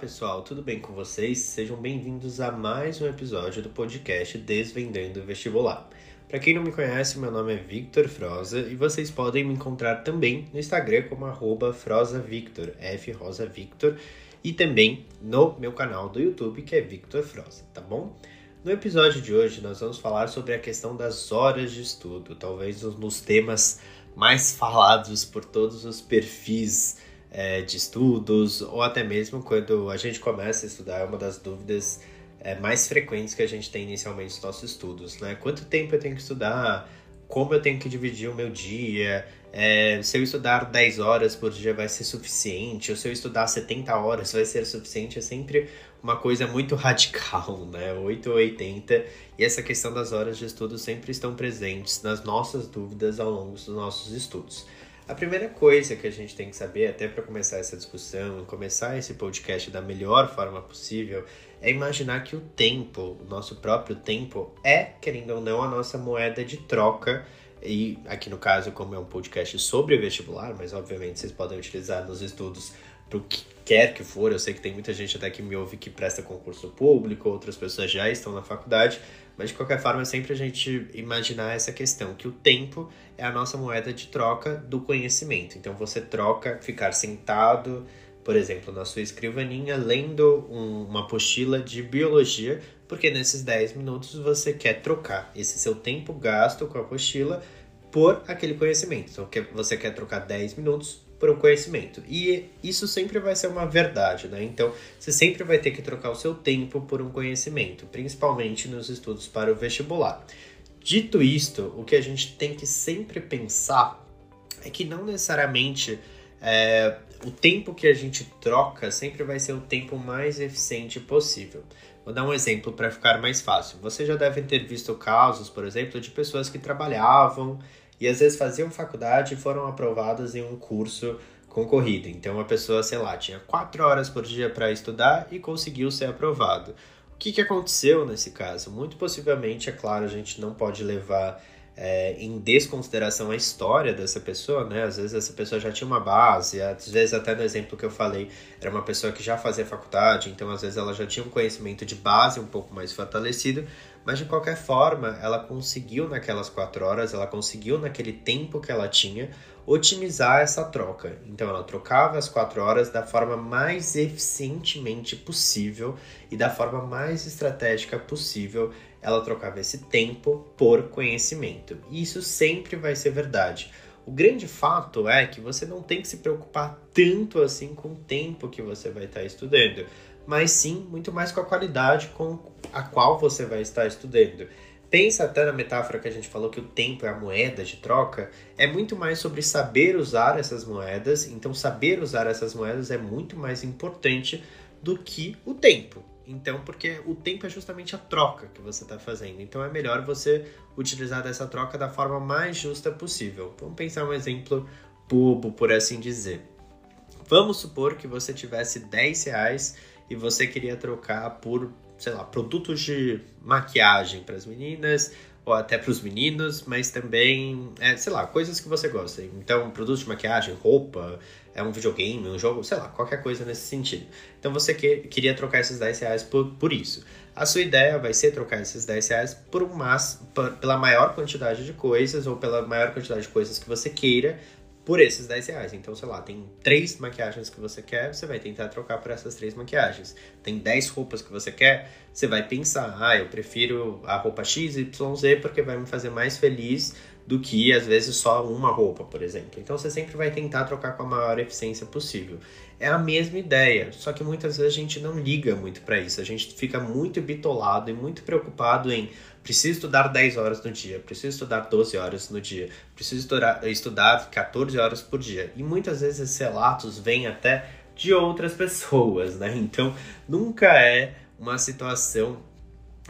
pessoal, tudo bem com vocês? Sejam bem-vindos a mais um episódio do podcast Desvendando o Vestibular. Para quem não me conhece, meu nome é Victor Froza e vocês podem me encontrar também no Instagram como @frosavictor, F Rosa Victor, e também no meu canal do YouTube que é Victor Froza, tá bom? No episódio de hoje nós vamos falar sobre a questão das horas de estudo, talvez um dos temas mais falados por todos os perfis é, de estudos, ou até mesmo quando a gente começa a estudar, é uma das dúvidas é, mais frequentes que a gente tem inicialmente nos nossos estudos, né? Quanto tempo eu tenho que estudar? Como eu tenho que dividir o meu dia? É, se eu estudar 10 horas por dia vai ser suficiente? Ou se eu estudar 70 horas vai ser suficiente? É sempre uma coisa muito radical, né? 8 ou 80. E essa questão das horas de estudo sempre estão presentes nas nossas dúvidas ao longo dos nossos estudos. A primeira coisa que a gente tem que saber, até para começar essa discussão, começar esse podcast da melhor forma possível, é imaginar que o tempo, o nosso próprio tempo, é, querendo ou não, a nossa moeda de troca. E aqui no caso, como é um podcast sobre vestibular, mas obviamente vocês podem utilizar nos estudos para o que quer que for. Eu sei que tem muita gente até que me ouve que presta concurso público, outras pessoas já estão na faculdade, mas de qualquer forma, é sempre a gente imaginar essa questão, que o tempo é a nossa moeda de troca do conhecimento. Então você troca ficar sentado, por exemplo, na sua escrivaninha, lendo um, uma apostila de biologia, porque nesses 10 minutos você quer trocar esse seu tempo gasto com a apostila por aquele conhecimento. Então você quer trocar 10 minutos por um conhecimento. E isso sempre vai ser uma verdade, né? Então, você sempre vai ter que trocar o seu tempo por um conhecimento, principalmente nos estudos para o vestibular. Dito isto, o que a gente tem que sempre pensar é que não necessariamente é, o tempo que a gente troca sempre vai ser o tempo mais eficiente possível. Vou dar um exemplo para ficar mais fácil. Você já deve ter visto casos, por exemplo, de pessoas que trabalhavam e às vezes faziam faculdade e foram aprovadas em um curso concorrido. Então a pessoa, sei lá, tinha quatro horas por dia para estudar e conseguiu ser aprovado. O que, que aconteceu nesse caso? Muito possivelmente, é claro, a gente não pode levar é, em desconsideração a história dessa pessoa, né? Às vezes essa pessoa já tinha uma base, às vezes até no exemplo que eu falei, era uma pessoa que já fazia faculdade, então às vezes ela já tinha um conhecimento de base um pouco mais fortalecido, mas de qualquer forma, ela conseguiu naquelas quatro horas, ela conseguiu naquele tempo que ela tinha otimizar essa troca. Então ela trocava as quatro horas da forma mais eficientemente possível e da forma mais estratégica possível. Ela trocava esse tempo por conhecimento. E isso sempre vai ser verdade. O grande fato é que você não tem que se preocupar tanto assim com o tempo que você vai estar estudando mas sim muito mais com a qualidade com a qual você vai estar estudando. Pensa até na metáfora que a gente falou que o tempo é a moeda de troca, é muito mais sobre saber usar essas moedas, então saber usar essas moedas é muito mais importante do que o tempo. Então, porque o tempo é justamente a troca que você está fazendo. Então, é melhor você utilizar dessa troca da forma mais justa possível. Vamos pensar um exemplo bobo, por assim dizer. Vamos supor que você tivesse 10 reais e você queria trocar por, sei lá, produtos de maquiagem para as meninas ou até para os meninos, mas também, é, sei lá, coisas que você gosta. Então, produtos de maquiagem, roupa, é um videogame, um jogo, sei lá, qualquer coisa nesse sentido. Então, você que, queria trocar esses 10 reais por, por isso. A sua ideia vai ser trocar esses 10 reais por um mas, por, pela maior quantidade de coisas ou pela maior quantidade de coisas que você queira por esses 10 reais. Então, sei lá, tem três maquiagens que você quer, você vai tentar trocar por essas três maquiagens. Tem 10 roupas que você quer, você vai pensar, ah, eu prefiro a roupa XYZ porque vai me fazer mais feliz do que às vezes só uma roupa, por exemplo. Então você sempre vai tentar trocar com a maior eficiência possível. É a mesma ideia, só que muitas vezes a gente não liga muito para isso. A gente fica muito bitolado e muito preocupado em preciso estudar 10 horas no dia, preciso estudar 12 horas no dia, preciso estudar, estudar 14 horas por dia. E muitas vezes esses relatos vêm até de outras pessoas, né? Então nunca é uma situação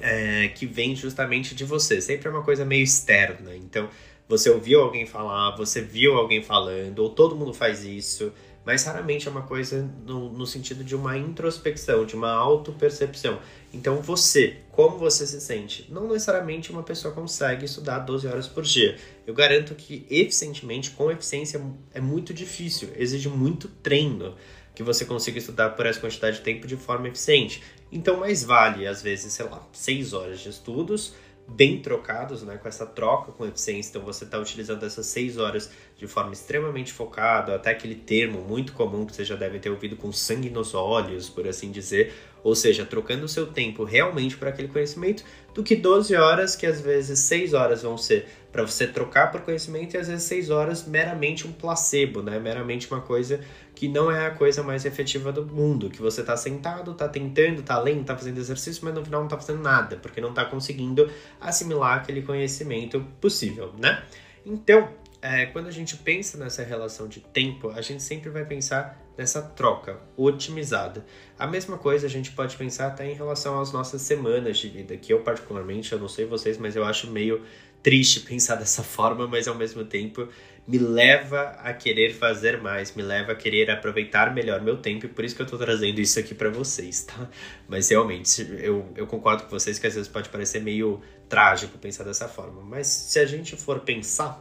é, que vem justamente de você. Sempre é uma coisa meio externa. Então, você ouviu alguém falar, você viu alguém falando, ou todo mundo faz isso, mas raramente é uma coisa no, no sentido de uma introspecção, de uma autopercepção. Então, você, como você se sente? Não necessariamente uma pessoa consegue estudar 12 horas por dia. Eu garanto que eficientemente, com eficiência, é muito difícil, exige muito treino que você consiga estudar por essa quantidade de tempo de forma eficiente. Então, mais vale, às vezes, sei lá, seis horas de estudos bem trocados, né, com essa troca com eficiência. Então você está utilizando essas seis horas de forma extremamente focada, até aquele termo muito comum que você já deve ter ouvido com sangue nos olhos, por assim dizer, ou seja, trocando o seu tempo realmente para aquele conhecimento, do que 12 horas, que às vezes 6 horas vão ser para você trocar por conhecimento e às vezes 6 horas meramente um placebo, né? Meramente uma coisa que não é a coisa mais efetiva do mundo, que você está sentado, está tentando, está lendo, está fazendo exercício, mas no final não está fazendo nada, porque não está conseguindo assimilar aquele conhecimento possível, né? Então, é, quando a gente pensa nessa relação de tempo, a gente sempre vai pensar nessa troca otimizada. A mesma coisa a gente pode pensar até em relação às nossas semanas de vida, que eu particularmente, eu não sei vocês, mas eu acho meio triste pensar dessa forma, mas ao mesmo tempo me leva a querer fazer mais, me leva a querer aproveitar melhor meu tempo, e por isso que eu tô trazendo isso aqui para vocês, tá? Mas realmente, eu, eu concordo com vocês que às vezes pode parecer meio trágico pensar dessa forma, mas se a gente for pensar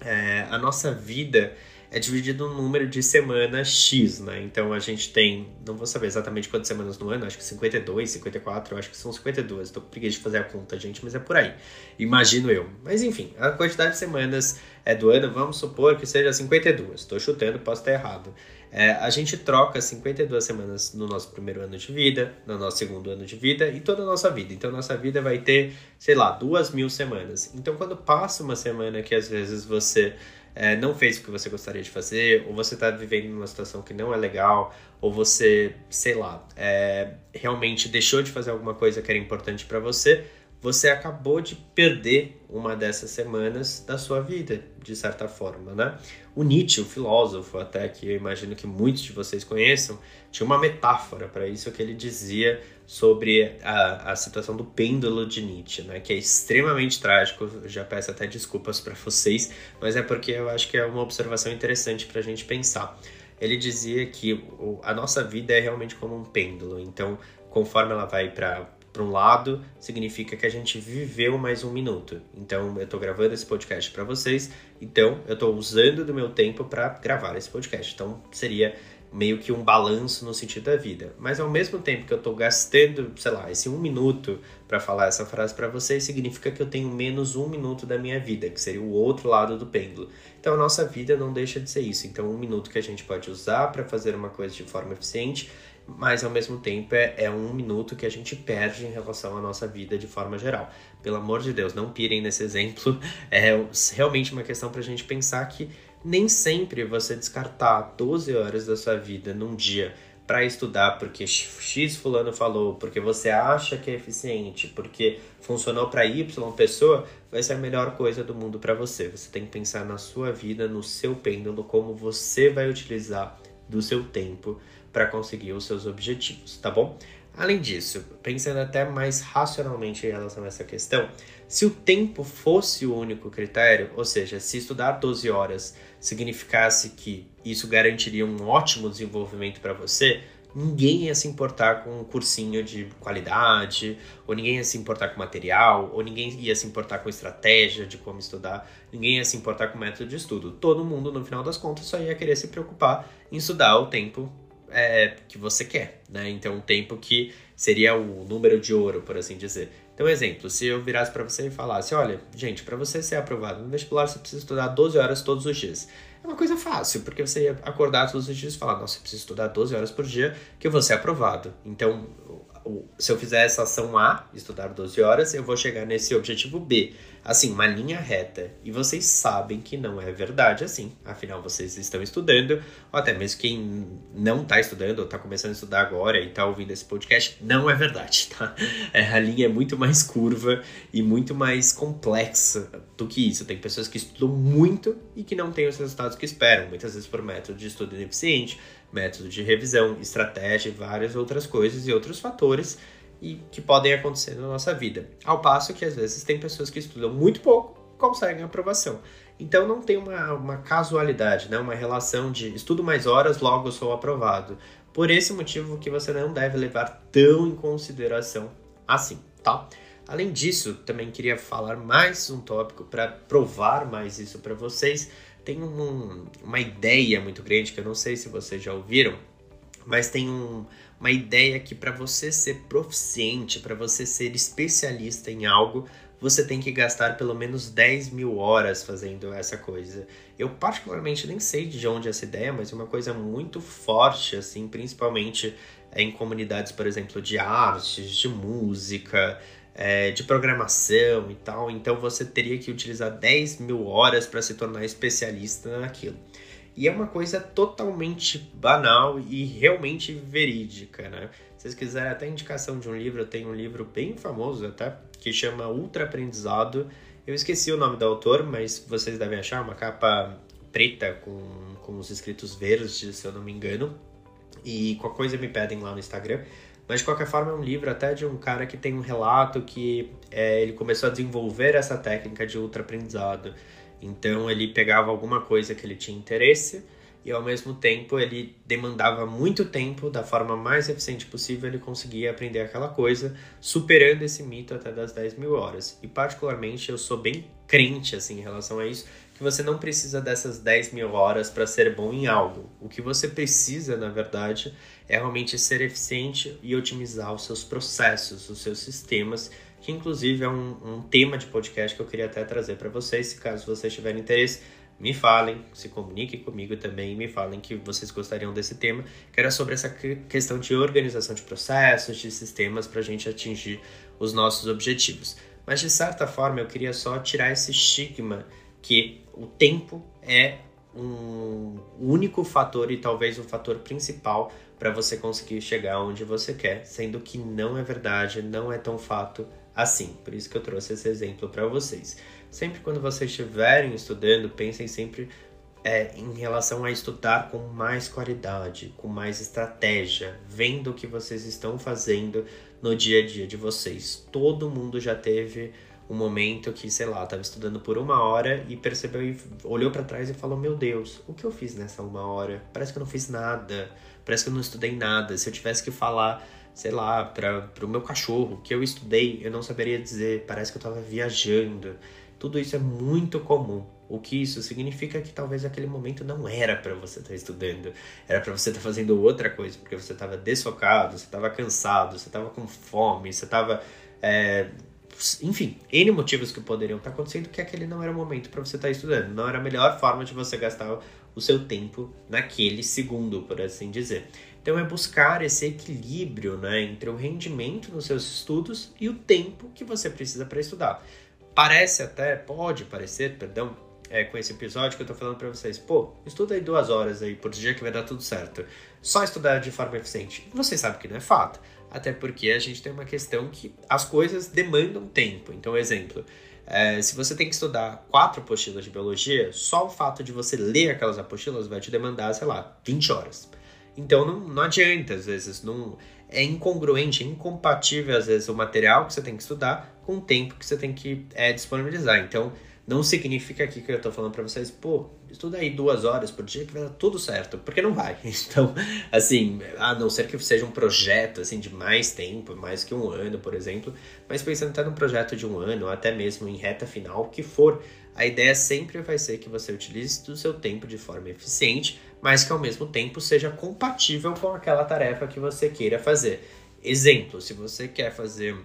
é, a nossa vida é dividida num número de semanas X, né? Então a gente tem, não vou saber exatamente quantas semanas no ano, acho que 52, 54, eu acho que são 52. Estou com preguiça de fazer a conta, gente, mas é por aí. Imagino eu. Mas enfim, a quantidade de semanas é do ano, vamos supor que seja 52. Estou chutando, posso estar errado. É, a gente troca 52 semanas no nosso primeiro ano de vida, no nosso segundo ano de vida e toda a nossa vida. Então, nossa vida vai ter, sei lá, duas mil semanas. Então, quando passa uma semana que às vezes você é, não fez o que você gostaria de fazer, ou você está vivendo numa situação que não é legal, ou você, sei lá, é, realmente deixou de fazer alguma coisa que era importante para você, você acabou de perder uma dessas semanas da sua vida, de certa forma, né? O Nietzsche, o filósofo, até que eu imagino que muitos de vocês conheçam, tinha uma metáfora para isso que ele dizia sobre a, a situação do pêndulo de Nietzsche, né? Que é extremamente trágico. Eu já peço até desculpas para vocês, mas é porque eu acho que é uma observação interessante para a gente pensar. Ele dizia que a nossa vida é realmente como um pêndulo. Então, conforme ela vai para para um lado, significa que a gente viveu mais um minuto. Então, eu estou gravando esse podcast para vocês, então eu estou usando do meu tempo para gravar esse podcast. Então, seria meio que um balanço no sentido da vida. Mas ao mesmo tempo que eu estou gastando, sei lá, esse um minuto para falar essa frase para vocês, significa que eu tenho menos um minuto da minha vida, que seria o outro lado do pêndulo. Então a nossa vida não deixa de ser isso. Então um minuto que a gente pode usar para fazer uma coisa de forma eficiente mas ao mesmo tempo é, é, um minuto que a gente perde em relação à nossa vida de forma geral. Pelo amor de Deus, não pirem nesse exemplo. É realmente uma questão para a gente pensar que nem sempre você descartar 12 horas da sua vida num dia para estudar porque X fulano falou, porque você acha que é eficiente, porque funcionou para Y pessoa, vai ser a melhor coisa do mundo para você. Você tem que pensar na sua vida, no seu pêndulo, como você vai utilizar do seu tempo para conseguir os seus objetivos, tá bom? Além disso, pensando até mais racionalmente em relação a essa questão, se o tempo fosse o único critério, ou seja, se estudar 12 horas significasse que isso garantiria um ótimo desenvolvimento para você, ninguém ia se importar com um cursinho de qualidade, ou ninguém ia se importar com material, ou ninguém ia se importar com estratégia de como estudar, ninguém ia se importar com método de estudo. Todo mundo, no final das contas, só ia querer se preocupar em estudar o tempo é, que você quer, né? Então, um tempo que seria o número de ouro, por assim dizer. Então, exemplo, se eu virasse para você e falasse, olha, gente, para você ser aprovado no vestibular, você precisa estudar 12 horas todos os dias. É uma coisa fácil, porque você ia acordar todos os dias e falar, nossa, eu preciso estudar 12 horas por dia que eu vou ser aprovado. Então, se eu fizer essa ação A, estudar 12 horas, eu vou chegar nesse objetivo B. Assim, uma linha reta. E vocês sabem que não é verdade assim. Afinal, vocês estão estudando, ou até mesmo quem não está estudando ou está começando a estudar agora e está ouvindo esse podcast, não é verdade, tá? É, a linha é muito mais curva e muito mais complexa do que isso. Tem pessoas que estudam muito e que não têm os resultados que esperam, muitas vezes por método de estudo ineficiente, método de revisão, estratégia várias outras coisas e outros fatores e que podem acontecer na nossa vida. Ao passo que às vezes tem pessoas que estudam muito pouco conseguem aprovação. Então não tem uma, uma casualidade, né? uma relação de estudo mais horas, logo sou aprovado. Por esse motivo que você não deve levar tão em consideração assim, tá? Além disso, também queria falar mais um tópico para provar mais isso para vocês. Tem um, uma ideia muito grande que eu não sei se vocês já ouviram, mas tem um, uma ideia que para você ser proficiente, para você ser especialista em algo, você tem que gastar pelo menos 10 mil horas fazendo essa coisa. Eu particularmente nem sei de onde é essa ideia, mas é uma coisa muito forte, assim, principalmente em comunidades, por exemplo, de artes, de música, é, de programação e tal. Então você teria que utilizar 10 mil horas para se tornar especialista naquilo. E é uma coisa totalmente banal e realmente verídica, né? Se vocês quiserem até indicação de um livro, eu tenho um livro bem famoso até, que chama Ultra Aprendizado. Eu esqueci o nome do autor, mas vocês devem achar uma capa preta com, com os escritos verdes, se eu não me engano. E qualquer coisa me pedem lá no Instagram. Mas de qualquer forma é um livro até de um cara que tem um relato que é, ele começou a desenvolver essa técnica de ultra aprendizado. Então ele pegava alguma coisa que ele tinha interesse e ao mesmo tempo ele demandava muito tempo da forma mais eficiente possível ele conseguia aprender aquela coisa, superando esse mito até das 10 mil horas. E particularmente eu sou bem crente assim em relação a isso, que você não precisa dessas 10 mil horas para ser bom em algo. O que você precisa, na verdade, é realmente ser eficiente e otimizar os seus processos, os seus sistemas que inclusive é um, um tema de podcast que eu queria até trazer para vocês. Se caso vocês tiverem interesse, me falem, se comuniquem comigo também, me falem que vocês gostariam desse tema, que era sobre essa questão de organização de processos, de sistemas para a gente atingir os nossos objetivos. Mas de certa forma eu queria só tirar esse estigma que o tempo é um único fator e talvez o fator principal para você conseguir chegar onde você quer, sendo que não é verdade, não é tão fato assim. Por isso que eu trouxe esse exemplo para vocês. Sempre quando vocês estiverem estudando, pensem sempre é, em relação a estudar com mais qualidade, com mais estratégia, vendo o que vocês estão fazendo no dia a dia de vocês. Todo mundo já teve um momento que, sei lá, estava estudando por uma hora e percebeu e olhou para trás e falou: Meu Deus, o que eu fiz nessa uma hora? Parece que eu não fiz nada, parece que eu não estudei nada. Se eu tivesse que falar sei lá, para o meu cachorro, que eu estudei, eu não saberia dizer, parece que eu estava viajando. Tudo isso é muito comum. O que isso significa que talvez aquele momento não era para você estar tá estudando, era para você estar tá fazendo outra coisa, porque você estava desfocado, você estava cansado, você estava com fome, você estava. É... Enfim, N motivos que poderiam estar acontecendo que aquele não era o momento para você estar tá estudando. Não era a melhor forma de você gastar o seu tempo naquele segundo, por assim dizer. Então é buscar esse equilíbrio né, entre o rendimento nos seus estudos e o tempo que você precisa para estudar. Parece até, pode parecer, perdão, é, com esse episódio que eu estou falando para vocês, pô, estuda aí duas horas aí por dia que vai dar tudo certo. Só estudar de forma eficiente. Você sabe que não é fato. Até porque a gente tem uma questão que as coisas demandam tempo. Então, exemplo, é, se você tem que estudar quatro apostilas de biologia, só o fato de você ler aquelas apostilas vai te demandar, sei lá, 20 horas. Então não, não adianta, às vezes, não é incongruente, é incompatível, às vezes, o material que você tem que estudar com o tempo que você tem que é, disponibilizar. Então, não significa aqui que eu tô falando para vocês, pô, estuda aí duas horas por dia que vai dar tudo certo, porque não vai. Então, assim, a não ser que seja um projeto, assim, de mais tempo, mais que um ano, por exemplo, mas pensando até num projeto de um ano, ou até mesmo em reta final, que for, a ideia sempre vai ser que você utilize o seu tempo de forma eficiente, mas que ao mesmo tempo seja compatível com aquela tarefa que você queira fazer. Exemplo, se você quer fazer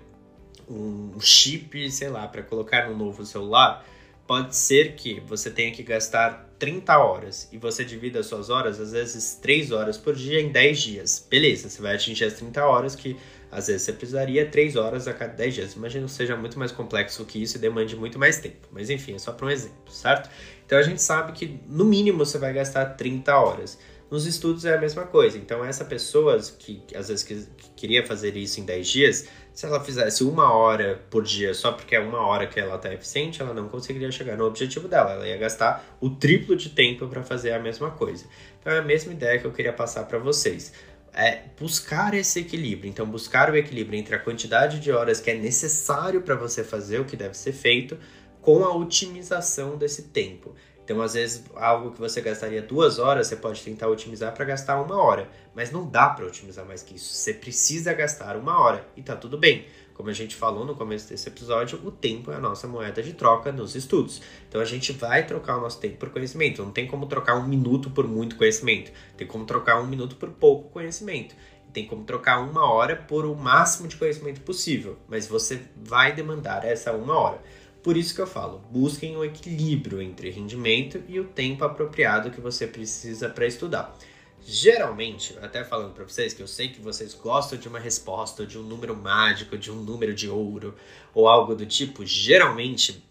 um chip, sei lá, para colocar no novo celular, pode ser que você tenha que gastar 30 horas e você divida as suas horas, às vezes 3 horas por dia em 10 dias. Beleza, você vai atingir as 30 horas que às vezes você precisaria 3 horas a cada 10 dias. Imagina que seja muito mais complexo que isso e demande muito mais tempo. Mas enfim, é só para um exemplo, certo? Então a gente sabe que no mínimo você vai gastar 30 horas. Nos estudos é a mesma coisa. Então essa pessoa que às vezes que, que queria fazer isso em 10 dias, se ela fizesse uma hora por dia só porque é uma hora que ela está eficiente, ela não conseguiria chegar no objetivo dela. Ela ia gastar o triplo de tempo para fazer a mesma coisa. Então é a mesma ideia que eu queria passar para vocês. É buscar esse equilíbrio. Então, buscar o equilíbrio entre a quantidade de horas que é necessário para você fazer o que deve ser feito com a otimização desse tempo. Então, às vezes, algo que você gastaria duas horas, você pode tentar otimizar para gastar uma hora. Mas não dá para otimizar mais que isso. Você precisa gastar uma hora e tá tudo bem. Como a gente falou no começo desse episódio, o tempo é a nossa moeda de troca nos estudos. Então a gente vai trocar o nosso tempo por conhecimento. Não tem como trocar um minuto por muito conhecimento. Tem como trocar um minuto por pouco conhecimento. Tem como trocar uma hora por o máximo de conhecimento possível. Mas você vai demandar essa uma hora. Por isso que eu falo, busquem o um equilíbrio entre rendimento e o tempo apropriado que você precisa para estudar. Geralmente, até falando para vocês que eu sei que vocês gostam de uma resposta, de um número mágico, de um número de ouro ou algo do tipo, geralmente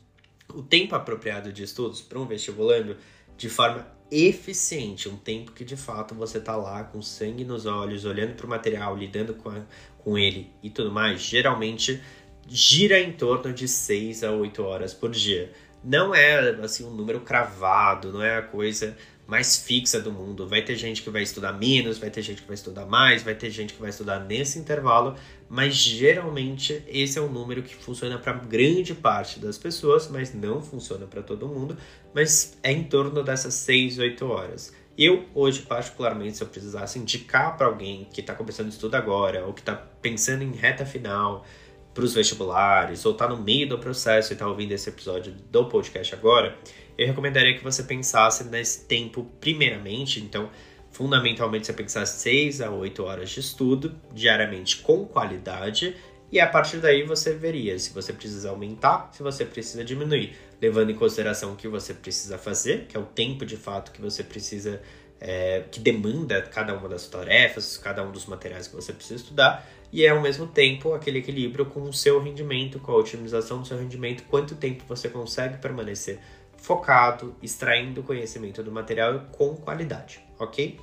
o tempo apropriado de estudos para um vestibulando de forma eficiente, um tempo que de fato você tá lá com sangue nos olhos, olhando para o material, lidando com, a, com ele e tudo mais, geralmente gira em torno de 6 a 8 horas por dia. Não é assim um número cravado, não é a coisa mais fixa do mundo. Vai ter gente que vai estudar menos, vai ter gente que vai estudar mais, vai ter gente que vai estudar nesse intervalo, mas geralmente esse é um número que funciona para grande parte das pessoas, mas não funciona para todo mundo, mas é em torno dessas 6, 8 horas. Eu, hoje, particularmente, se eu precisasse indicar para alguém que está começando estudo agora, ou que está pensando em reta final, para os vestibulares ou está no meio do processo e está ouvindo esse episódio do podcast agora, eu recomendaria que você pensasse nesse tempo primeiramente. Então, fundamentalmente, você pensasse 6 a 8 horas de estudo diariamente com qualidade e a partir daí você veria se você precisa aumentar, se você precisa diminuir, levando em consideração o que você precisa fazer, que é o tempo de fato que você precisa, é, que demanda cada uma das tarefas, cada um dos materiais que você precisa estudar, e é ao mesmo tempo aquele equilíbrio com o seu rendimento, com a otimização do seu rendimento, quanto tempo você consegue permanecer focado, extraindo conhecimento do material com qualidade, ok?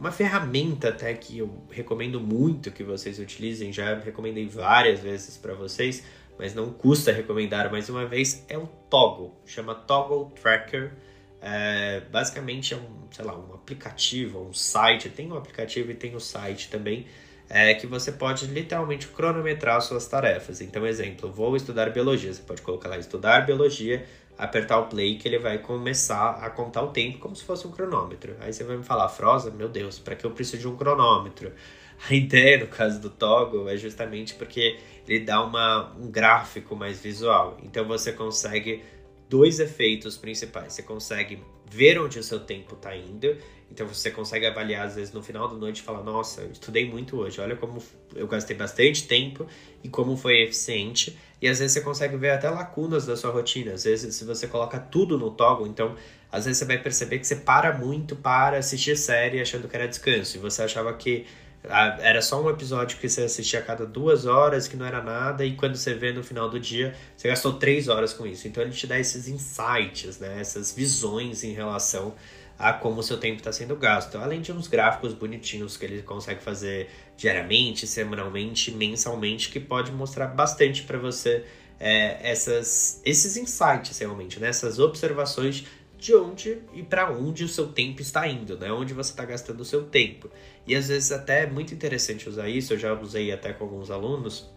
Uma ferramenta até que eu recomendo muito que vocês utilizem, já recomendei várias vezes para vocês, mas não custa recomendar mais uma vez, é o Toggle, chama Toggle Tracker. É, basicamente é um, sei lá, um aplicativo, um site, tem um aplicativo e tem o um site também, é que você pode literalmente cronometrar suas tarefas. Então, exemplo, vou estudar biologia. Você pode colocar lá estudar biologia, apertar o play que ele vai começar a contar o tempo como se fosse um cronômetro. Aí você vai me falar, Frosa, meu Deus, para que eu preciso de um cronômetro? A ideia, no caso do Toggle, é justamente porque ele dá uma, um gráfico mais visual. Então você consegue dois efeitos principais. Você consegue ver onde o seu tempo está indo. Então você consegue avaliar, às vezes, no final da noite e falar, nossa, eu estudei muito hoje, olha como eu gastei bastante tempo e como foi eficiente. E às vezes você consegue ver até lacunas da sua rotina. Às vezes, se você coloca tudo no toggle, então às vezes você vai perceber que você para muito para assistir série achando que era descanso. E você achava que era só um episódio que você assistia a cada duas horas, que não era nada, e quando você vê no final do dia, você gastou três horas com isso. Então ele te dá esses insights, né? essas visões em relação a como o seu tempo está sendo gasto. Além de uns gráficos bonitinhos que ele consegue fazer diariamente, semanalmente, mensalmente, que pode mostrar bastante para você é, essas, esses insights realmente, né? essas observações de onde e para onde o seu tempo está indo, né? Onde você está gastando o seu tempo. E às vezes até é muito interessante usar isso, eu já usei até com alguns alunos,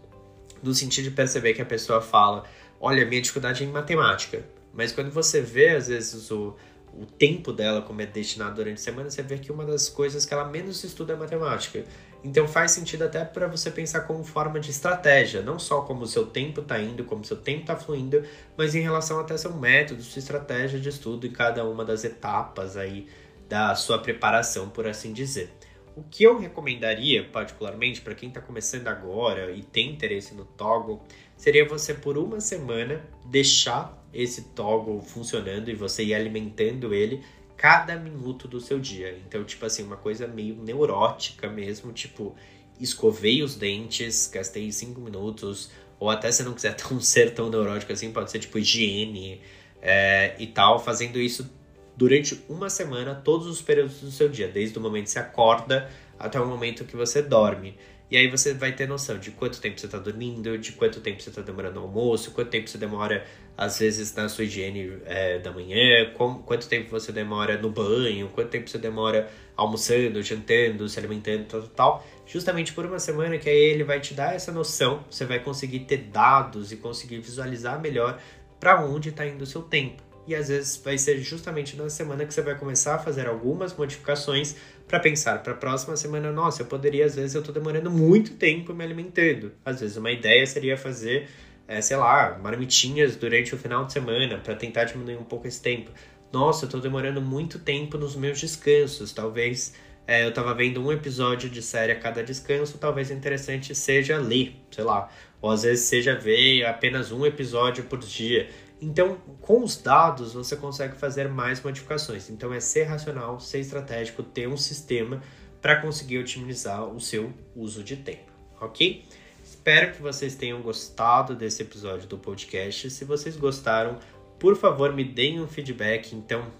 no sentido de perceber que a pessoa fala, olha, minha dificuldade é em matemática. Mas quando você vê, às vezes, o, o tempo dela como é destinado durante a semana, você vê que uma das coisas que ela menos estuda é matemática. Então faz sentido até para você pensar como forma de estratégia, não só como o seu tempo está indo, como o seu tempo está fluindo, mas em relação até seu método, sua estratégia de estudo em cada uma das etapas aí da sua preparação, por assim dizer. O que eu recomendaria, particularmente para quem está começando agora e tem interesse no toggle, seria você por uma semana deixar esse toggle funcionando e você ir alimentando ele cada minuto do seu dia. Então, tipo assim, uma coisa meio neurótica mesmo, tipo, escovei os dentes, gastei cinco minutos, ou até se não quiser tão ser tão neurótico assim, pode ser tipo higiene é, e tal, fazendo isso durante uma semana, todos os períodos do seu dia, desde o momento que você acorda até o momento que você dorme. E aí você vai ter noção de quanto tempo você está dormindo, de quanto tempo você está demorando no almoço, quanto tempo você demora, às vezes, na sua higiene é, da manhã, com, quanto tempo você demora no banho, quanto tempo você demora almoçando, jantando, se alimentando, tal, tal, Justamente por uma semana que aí ele vai te dar essa noção, você vai conseguir ter dados e conseguir visualizar melhor para onde está indo o seu tempo. E às vezes vai ser justamente na semana que você vai começar a fazer algumas modificações para pensar para a próxima semana, nossa, eu poderia às vezes eu estou demorando muito tempo me alimentando. Às vezes uma ideia seria fazer, é, sei lá, marmitinhas durante o final de semana para tentar diminuir um pouco esse tempo. Nossa, eu estou demorando muito tempo nos meus descansos. Talvez é, eu estava vendo um episódio de série a cada descanso, talvez interessante seja ler, sei lá, ou às vezes seja ver apenas um episódio por dia. Então, com os dados, você consegue fazer mais modificações. Então, é ser racional, ser estratégico, ter um sistema para conseguir otimizar o seu uso de tempo, ok? Espero que vocês tenham gostado desse episódio do podcast. Se vocês gostaram, por favor, me deem um feedback. Então,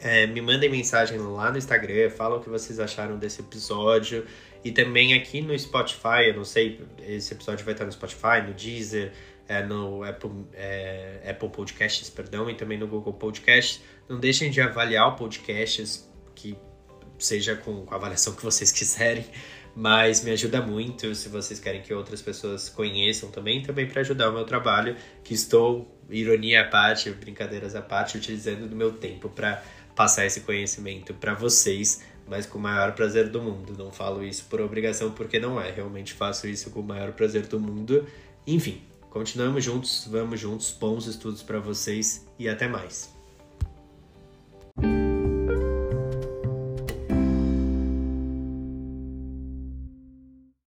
é, me mandem mensagem lá no Instagram, falam o que vocês acharam desse episódio. E também aqui no Spotify, eu não sei, esse episódio vai estar no Spotify, no Deezer, é, no Apple, é, Apple Podcasts, perdão, e também no Google Podcasts. Não deixem de avaliar o podcasts, que seja com a avaliação que vocês quiserem, mas me ajuda muito se vocês querem que outras pessoas conheçam também, também para ajudar o meu trabalho, que estou, ironia à parte, brincadeiras à parte, utilizando do meu tempo para passar esse conhecimento para vocês, mas com o maior prazer do mundo. Não falo isso por obrigação, porque não é, realmente faço isso com o maior prazer do mundo. Enfim, Continuamos juntos, vamos juntos, bons estudos para vocês e até mais.